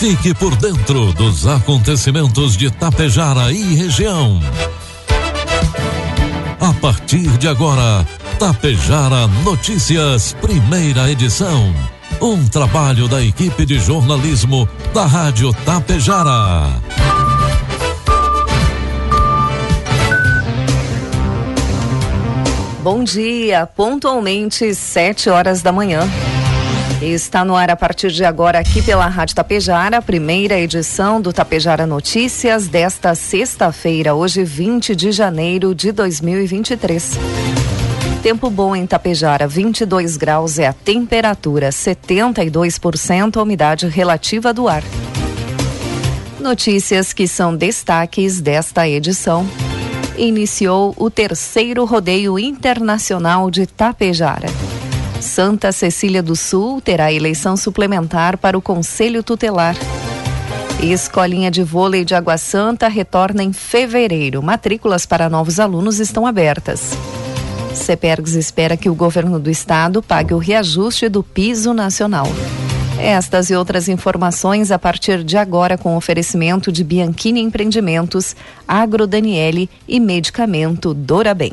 Fique por dentro dos acontecimentos de Tapejara e região. A partir de agora, Tapejara Notícias, primeira edição. Um trabalho da equipe de jornalismo da Rádio Tapejara. Bom dia, pontualmente sete horas da manhã. Está no ar a partir de agora aqui pela Rádio Tapejara, a primeira edição do Tapejara Notícias desta sexta-feira, hoje 20 de janeiro de 2023. Tempo bom em Tapejara, 22 graus é a temperatura, 72% a umidade relativa do ar. Notícias que são destaques desta edição. Iniciou o terceiro rodeio internacional de Tapejara. Santa Cecília do Sul terá eleição suplementar para o Conselho Tutelar. Escolinha de Vôlei de Água Santa retorna em fevereiro. Matrículas para novos alunos estão abertas. CEPERGS espera que o governo do estado pague o reajuste do piso nacional. Estas e outras informações a partir de agora com oferecimento de Bianchini Empreendimentos, Agro Daniele e Medicamento Dorabem.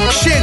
Chegou o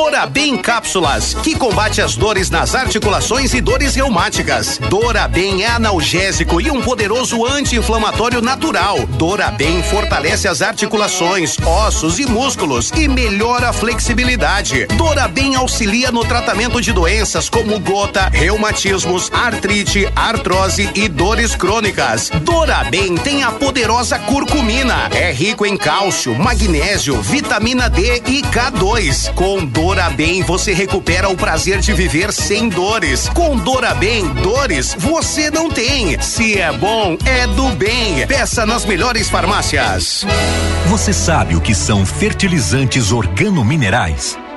Dorabem Cápsulas, que combate as dores nas articulações e dores reumáticas. Dorabem é analgésico e um poderoso anti-inflamatório natural. Dorabem fortalece as articulações, ossos e músculos e melhora a flexibilidade. Dorabem auxilia no tratamento de doenças como gota, reumatismos, artrite, artrose e dores crônicas. Dorabem tem a poderosa curcumina. É rico em cálcio, magnésio, vitamina D e K2 2. Com Dorabem você recupera o prazer de viver sem dores. Com Dorabem, dores você não tem. Se é bom, é do bem. Peça nas melhores farmácias. Você sabe o que são fertilizantes organominerais?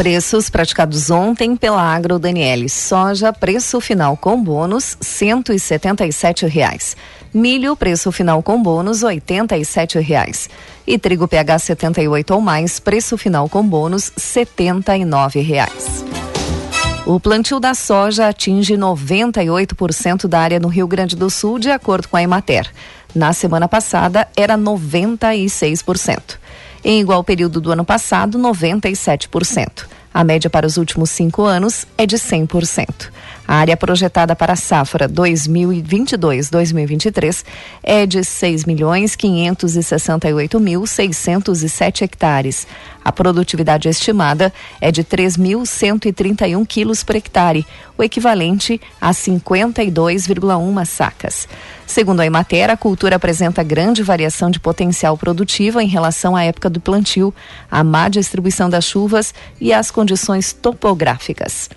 Preços praticados ontem pela Agro Daniele. Soja, preço final com bônus, cento e reais. Milho, preço final com bônus, oitenta e reais. E trigo PH 78 ou mais, preço final com bônus, setenta e reais. O plantio da soja atinge 98% da área no Rio Grande do Sul, de acordo com a Emater. Na semana passada, era 96%. Em igual período do ano passado, 97%. A média para os últimos cinco anos é de 100%. A área projetada para a safra 2022-2023 é de 6 milhões 568 mil 607 hectares. A produtividade estimada é de 3.131 quilos por hectare, o equivalente a 52,1 sacas. Segundo a Emater, a cultura apresenta grande variação de potencial produtivo em relação à época do plantio, à má distribuição das chuvas e às condições topográficas.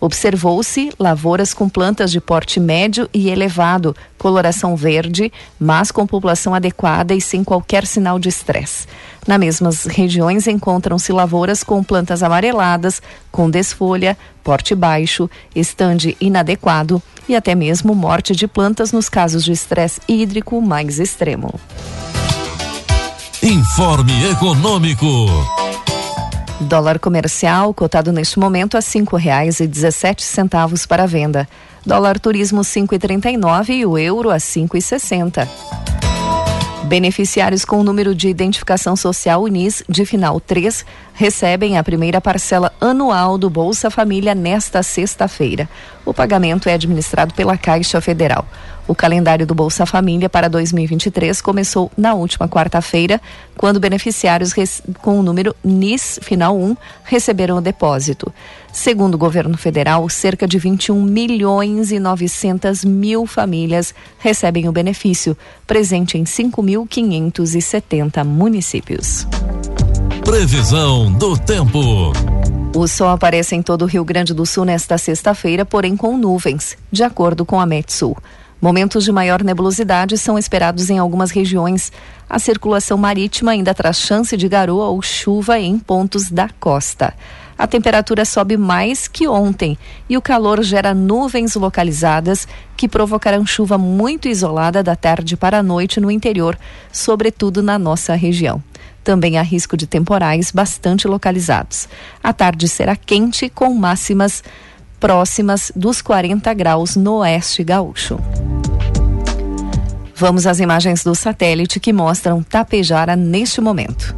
Observou-se lavouras com plantas de porte médio e elevado, coloração verde, mas com população adequada e sem qualquer sinal de estresse. Nas mesmas regiões encontram-se lavouras com plantas amareladas, com desfolha, porte baixo, estande inadequado e até mesmo morte de plantas nos casos de estresse hídrico mais extremo. Informe Econômico. Dólar comercial cotado neste momento a cinco reais e dezessete centavos para venda. Dólar turismo cinco e trinta e nove e o euro a cinco e sessenta. Beneficiários com o número de identificação social UNIS de final 3 recebem a primeira parcela anual do Bolsa Família nesta sexta-feira. O pagamento é administrado pela Caixa Federal. O calendário do Bolsa Família para 2023 começou na última quarta-feira, quando beneficiários com o número NIS final 1 receberam o depósito. Segundo o governo federal, cerca de 21 milhões e 900 mil famílias recebem o benefício, presente em 5.570 municípios. Previsão do tempo. O sol aparece em todo o Rio Grande do Sul nesta sexta-feira, porém com nuvens, de acordo com a Metsul. Momentos de maior nebulosidade são esperados em algumas regiões. A circulação marítima ainda traz chance de garoa ou chuva em pontos da costa. A temperatura sobe mais que ontem e o calor gera nuvens localizadas que provocarão chuva muito isolada da tarde para a noite no interior, sobretudo na nossa região. Também há risco de temporais bastante localizados. A tarde será quente com máximas próximas dos 40 graus no oeste gaúcho. Vamos às imagens do satélite que mostram Tapejara neste momento.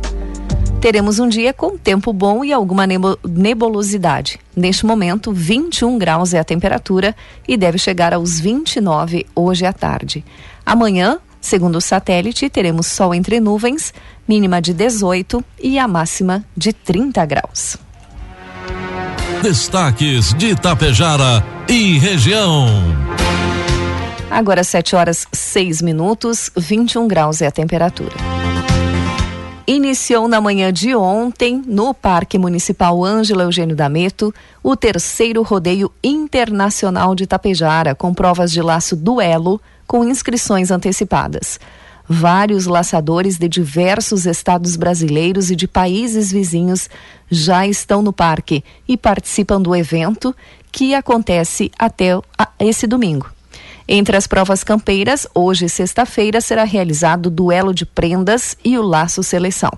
Teremos um dia com tempo bom e alguma nebulosidade. Neste momento, 21 graus é a temperatura e deve chegar aos 29 hoje à tarde. Amanhã, segundo o satélite, teremos sol entre nuvens, mínima de 18 e a máxima de 30 graus. Destaques de Itapejara e região. Agora 7 horas 6 minutos, 21 graus é a temperatura. Iniciou na manhã de ontem, no Parque Municipal Ângela Eugênio Dameto, o terceiro rodeio internacional de Itapejara, com provas de laço duelo, com inscrições antecipadas. Vários laçadores de diversos estados brasileiros e de países vizinhos já estão no parque e participam do evento que acontece até esse domingo. Entre as provas campeiras, hoje, sexta-feira, será realizado o duelo de prendas e o laço seleção.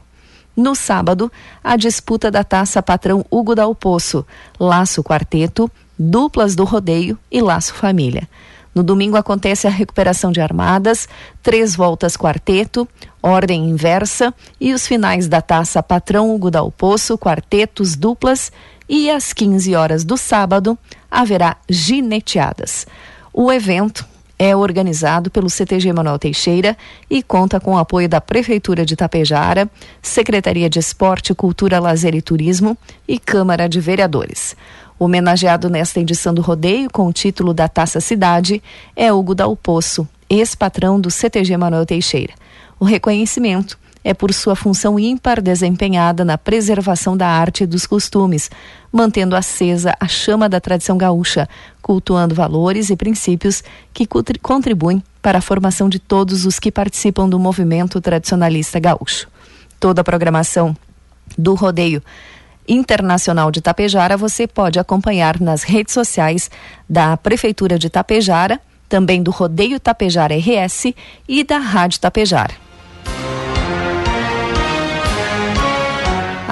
No sábado, a disputa da taça patrão Hugo Dal Poço, laço quarteto, duplas do rodeio e laço família. No domingo acontece a recuperação de armadas, três voltas quarteto, ordem inversa e os finais da taça Patrão Hugo Dal Poço, quartetos duplas e às 15 horas do sábado haverá gineteadas. O evento é organizado pelo CTG Manuel Teixeira e conta com o apoio da Prefeitura de Tapejara, Secretaria de Esporte, Cultura, Lazer e Turismo e Câmara de Vereadores. Homenageado nesta edição do rodeio com o título da Taça Cidade é Hugo Dal Poço, ex-patrão do CTG Manuel Teixeira. O reconhecimento é por sua função ímpar desempenhada na preservação da arte e dos costumes, mantendo acesa a chama da tradição gaúcha, cultuando valores e princípios que contribuem para a formação de todos os que participam do movimento tradicionalista gaúcho. Toda a programação do rodeio Internacional de Tapejara você pode acompanhar nas redes sociais da Prefeitura de Tapejara, também do Rodeio Tapejara RS e da Rádio Tapejara.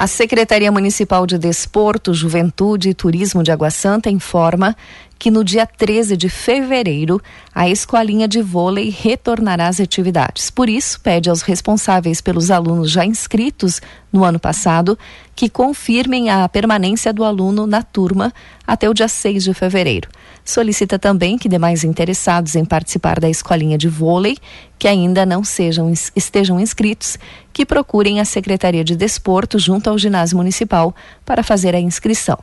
A Secretaria Municipal de Desporto, Juventude e Turismo de Água Santa informa que no dia 13 de fevereiro a escolinha de vôlei retornará às atividades. Por isso, pede aos responsáveis pelos alunos já inscritos no ano passado que confirmem a permanência do aluno na turma até o dia 6 de fevereiro. Solicita também que demais interessados em participar da escolinha de vôlei, que ainda não sejam, estejam inscritos, que procurem a Secretaria de Desporto junto ao ginásio municipal para fazer a inscrição.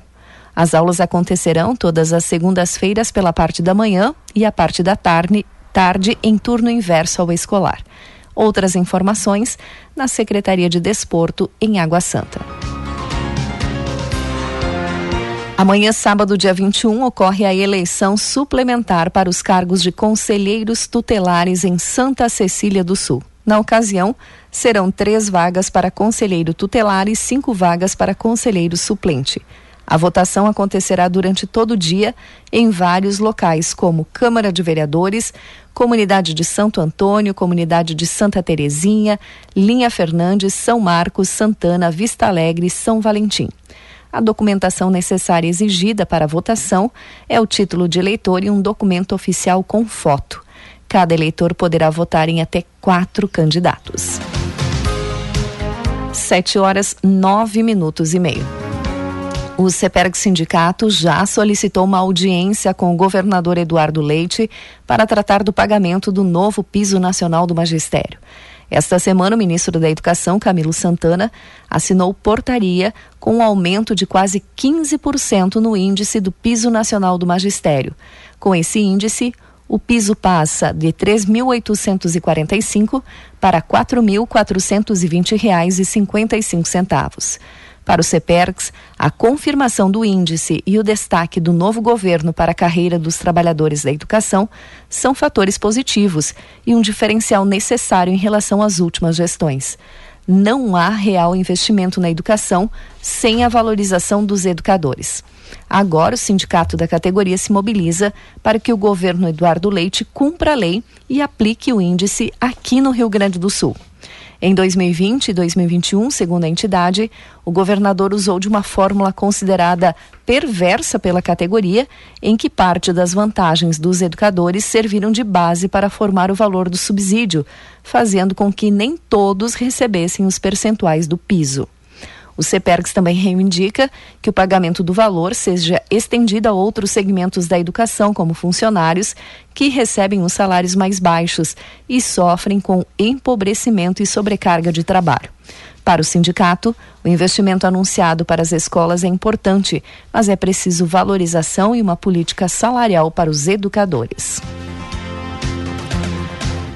As aulas acontecerão todas as segundas-feiras pela parte da manhã e a parte da tarde, tarde em turno inverso ao escolar. Outras informações na Secretaria de Desporto em Água Santa. Amanhã, sábado, dia 21, ocorre a eleição suplementar para os cargos de conselheiros tutelares em Santa Cecília do Sul. Na ocasião, serão três vagas para conselheiro tutelar e cinco vagas para conselheiro suplente. A votação acontecerá durante todo o dia em vários locais, como Câmara de Vereadores, Comunidade de Santo Antônio, Comunidade de Santa Terezinha, Linha Fernandes, São Marcos, Santana, Vista Alegre São Valentim. A documentação necessária exigida para a votação é o título de eleitor e um documento oficial com foto. Cada eleitor poderá votar em até quatro candidatos. Sete horas, nove minutos e meio. O CEPERG Sindicato já solicitou uma audiência com o governador Eduardo Leite para tratar do pagamento do novo piso nacional do magistério. Esta semana, o ministro da Educação, Camilo Santana, assinou portaria com um aumento de quase 15% no índice do piso nacional do magistério. Com esse índice, o piso passa de R$ 3.845 para R$ 4.420,55. Para o CEPERX, a confirmação do índice e o destaque do novo governo para a carreira dos trabalhadores da educação são fatores positivos e um diferencial necessário em relação às últimas gestões. Não há real investimento na educação sem a valorização dos educadores. Agora, o sindicato da categoria se mobiliza para que o governo Eduardo Leite cumpra a lei e aplique o índice aqui no Rio Grande do Sul. Em 2020 e 2021, segundo a entidade, o governador usou de uma fórmula considerada perversa pela categoria, em que parte das vantagens dos educadores serviram de base para formar o valor do subsídio, fazendo com que nem todos recebessem os percentuais do piso. O CEPERGS também reivindica que o pagamento do valor seja estendido a outros segmentos da educação, como funcionários, que recebem os salários mais baixos e sofrem com empobrecimento e sobrecarga de trabalho. Para o sindicato, o investimento anunciado para as escolas é importante, mas é preciso valorização e uma política salarial para os educadores.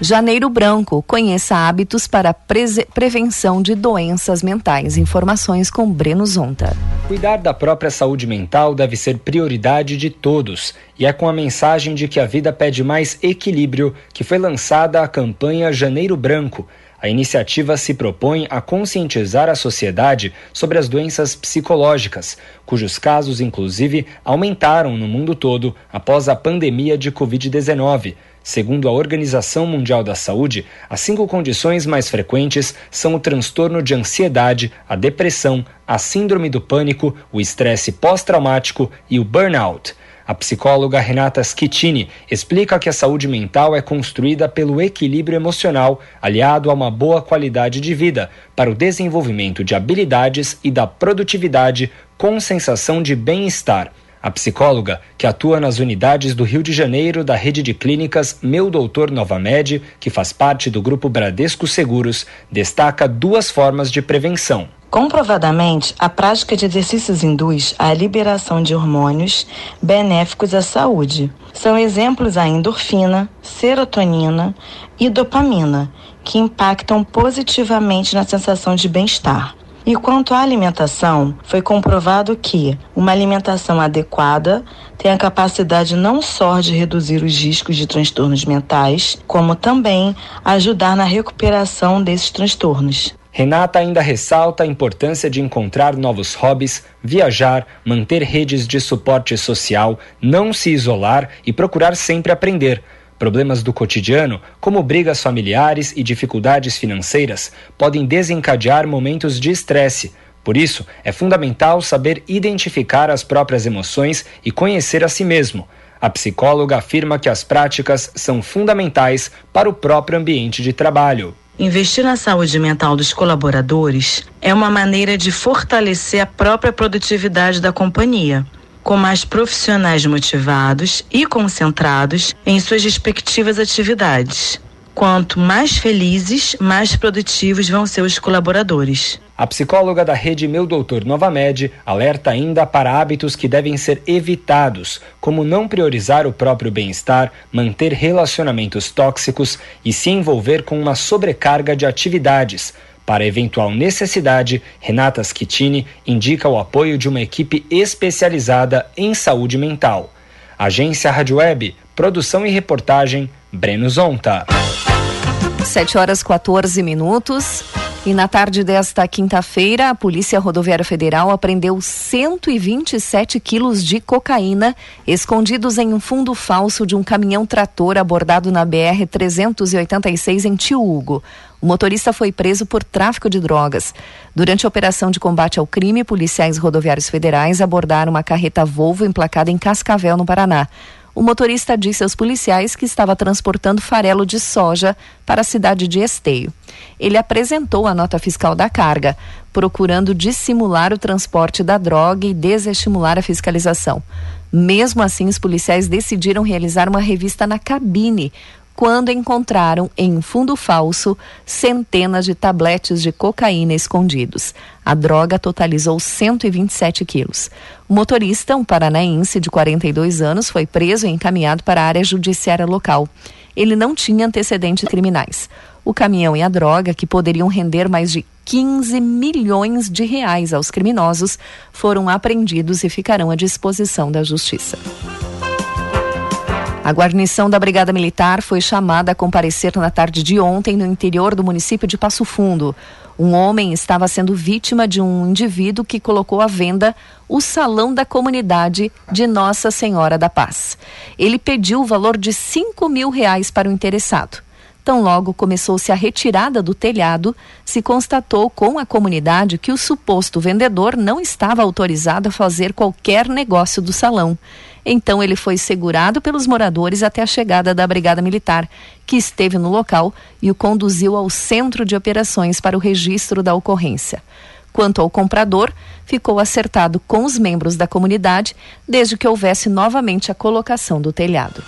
Janeiro Branco. Conheça hábitos para prevenção de doenças mentais. Informações com Breno Zonta. Cuidar da própria saúde mental deve ser prioridade de todos. E é com a mensagem de que a vida pede mais equilíbrio que foi lançada a campanha Janeiro Branco. A iniciativa se propõe a conscientizar a sociedade sobre as doenças psicológicas, cujos casos, inclusive, aumentaram no mundo todo após a pandemia de Covid-19. Segundo a Organização Mundial da Saúde, as cinco condições mais frequentes são o transtorno de ansiedade, a depressão, a síndrome do pânico, o estresse pós-traumático e o burnout. A psicóloga Renata Schittini explica que a saúde mental é construída pelo equilíbrio emocional, aliado a uma boa qualidade de vida, para o desenvolvimento de habilidades e da produtividade com sensação de bem-estar. A psicóloga, que atua nas unidades do Rio de Janeiro da rede de clínicas Meu Doutor Nova Med, que faz parte do grupo Bradesco Seguros, destaca duas formas de prevenção. Comprovadamente, a prática de exercícios induz à liberação de hormônios benéficos à saúde. São exemplos a endorfina, serotonina e dopamina, que impactam positivamente na sensação de bem-estar. E quanto à alimentação, foi comprovado que uma alimentação adequada tem a capacidade não só de reduzir os riscos de transtornos mentais, como também ajudar na recuperação desses transtornos. Renata ainda ressalta a importância de encontrar novos hobbies, viajar, manter redes de suporte social, não se isolar e procurar sempre aprender Problemas do cotidiano, como brigas familiares e dificuldades financeiras, podem desencadear momentos de estresse. Por isso, é fundamental saber identificar as próprias emoções e conhecer a si mesmo. A psicóloga afirma que as práticas são fundamentais para o próprio ambiente de trabalho. Investir na saúde mental dos colaboradores é uma maneira de fortalecer a própria produtividade da companhia com mais profissionais motivados e concentrados em suas respectivas atividades. Quanto mais felizes, mais produtivos vão ser os colaboradores. A psicóloga da rede Meu Doutor Nova Med alerta ainda para hábitos que devem ser evitados, como não priorizar o próprio bem-estar, manter relacionamentos tóxicos e se envolver com uma sobrecarga de atividades para eventual necessidade, Renata Schittini indica o apoio de uma equipe especializada em saúde mental. Agência Rádio Web, produção e reportagem, Breno Zonta. 7 horas 14 minutos. E na tarde desta quinta-feira, a Polícia Rodoviária Federal apreendeu 127 quilos de cocaína escondidos em um fundo falso de um caminhão trator abordado na BR-386 em Tio Hugo. O motorista foi preso por tráfico de drogas. Durante a operação de combate ao crime, policiais rodoviários federais abordaram uma carreta Volvo emplacada em Cascavel, no Paraná. O motorista disse aos policiais que estava transportando farelo de soja para a cidade de Esteio. Ele apresentou a nota fiscal da carga, procurando dissimular o transporte da droga e desestimular a fiscalização. Mesmo assim, os policiais decidiram realizar uma revista na cabine, quando encontraram em um fundo falso centenas de tabletes de cocaína escondidos. A droga totalizou 127 quilos. O motorista, um paranaense de 42 anos, foi preso e encaminhado para a área judiciária local. Ele não tinha antecedentes criminais. O caminhão e a droga, que poderiam render mais de 15 milhões de reais aos criminosos, foram apreendidos e ficarão à disposição da Justiça. A guarnição da Brigada Militar foi chamada a comparecer na tarde de ontem no interior do município de Passo Fundo. Um homem estava sendo vítima de um indivíduo que colocou à venda o salão da comunidade de Nossa Senhora da Paz. Ele pediu o valor de 5 mil reais para o interessado. Tão logo começou-se a retirada do telhado, se constatou com a comunidade que o suposto vendedor não estava autorizado a fazer qualquer negócio do salão. Então ele foi segurado pelos moradores até a chegada da Brigada Militar, que esteve no local e o conduziu ao centro de operações para o registro da ocorrência. Quanto ao comprador, ficou acertado com os membros da comunidade desde que houvesse novamente a colocação do telhado.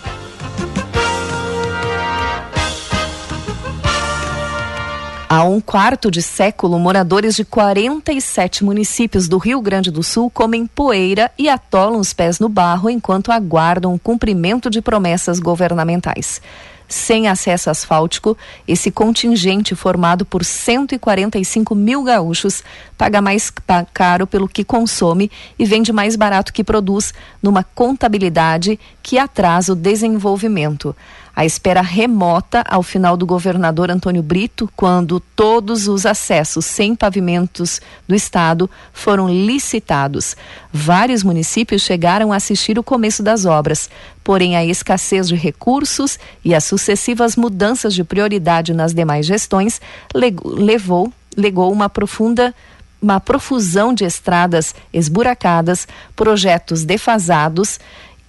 Há um quarto de século, moradores de 47 municípios do Rio Grande do Sul comem poeira e atolam os pés no barro enquanto aguardam o cumprimento de promessas governamentais. Sem acesso asfáltico, esse contingente formado por 145 mil gaúchos paga mais caro pelo que consome e vende mais barato que produz, numa contabilidade que atrasa o desenvolvimento a espera remota ao final do governador Antônio Brito, quando todos os acessos sem pavimentos do estado foram licitados. Vários municípios chegaram a assistir o começo das obras, porém a escassez de recursos e as sucessivas mudanças de prioridade nas demais gestões levou legou uma profunda uma profusão de estradas esburacadas, projetos defasados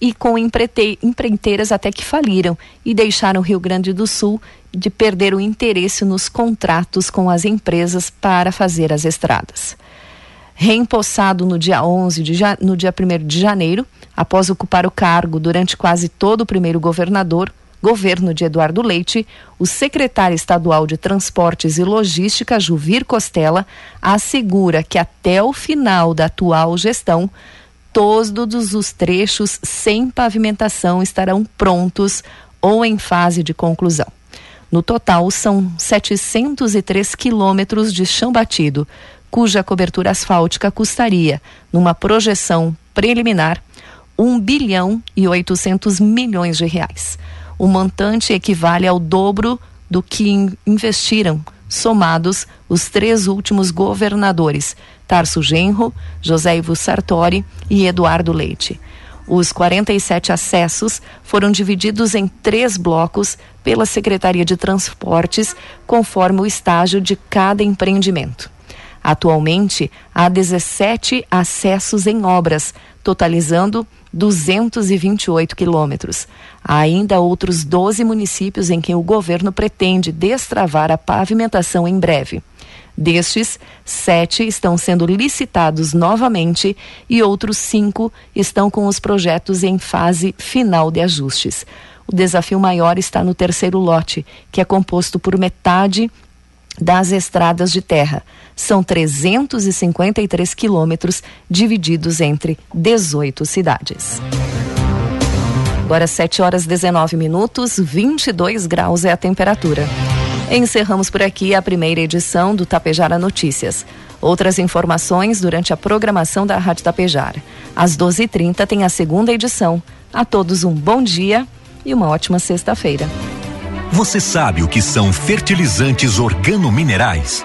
e com empreiteiras até que faliram e deixaram o Rio Grande do Sul de perder o interesse nos contratos com as empresas para fazer as estradas. Reempossado no dia 11 de no dia 1 de janeiro, após ocupar o cargo durante quase todo o primeiro governador, governo de Eduardo Leite, o secretário estadual de Transportes e Logística, Juvir Costela, assegura que até o final da atual gestão todos os trechos sem pavimentação estarão prontos ou em fase de conclusão. No total, são 703 quilômetros de chão batido, cuja cobertura asfáltica custaria, numa projeção preliminar, 1 bilhão e 800 milhões de reais. O montante equivale ao dobro do que investiram, somados os três últimos governadores, Tarso Genro, José Ivo Sartori e Eduardo Leite. Os 47 acessos foram divididos em três blocos pela Secretaria de Transportes, conforme o estágio de cada empreendimento. Atualmente, há 17 acessos em obras, totalizando 228 quilômetros. Há ainda outros 12 municípios em que o governo pretende destravar a pavimentação em breve. Destes, sete estão sendo licitados novamente e outros cinco estão com os projetos em fase final de ajustes. O desafio maior está no terceiro lote, que é composto por metade das estradas de terra. São 353 quilômetros divididos entre 18 cidades. Agora 7 horas 19 minutos, 22 graus é a temperatura. Encerramos por aqui a primeira edição do Tapejara Notícias. Outras informações durante a programação da Rádio Tapejara. Às 12h30 tem a segunda edição. A todos um bom dia e uma ótima sexta-feira. Você sabe o que são fertilizantes organominerais?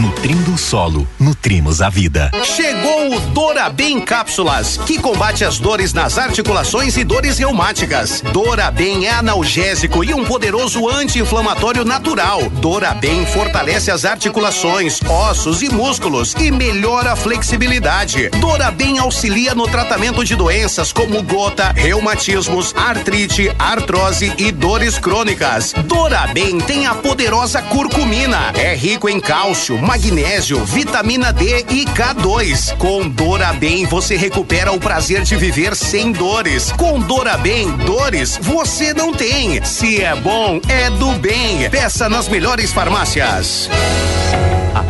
Nutrindo o solo, nutrimos a vida. Chegou o Dorabem Cápsulas, que combate as dores nas articulações e dores reumáticas. Dorabem é analgésico e um poderoso anti-inflamatório natural. Dorabem fortalece as articulações, ossos e músculos e melhora a flexibilidade. Dorabem auxilia no tratamento de doenças como gota, reumatismos, artrite, artrose e dores crônicas. Dorabem tem a poderosa curcumina. É rico em cálcio, magnésio, vitamina D e K2. Com Dorabem você recupera o prazer de viver sem dores. Com Dorabem, dores você não tem. Se é bom, é do bem. Peça nas melhores farmácias.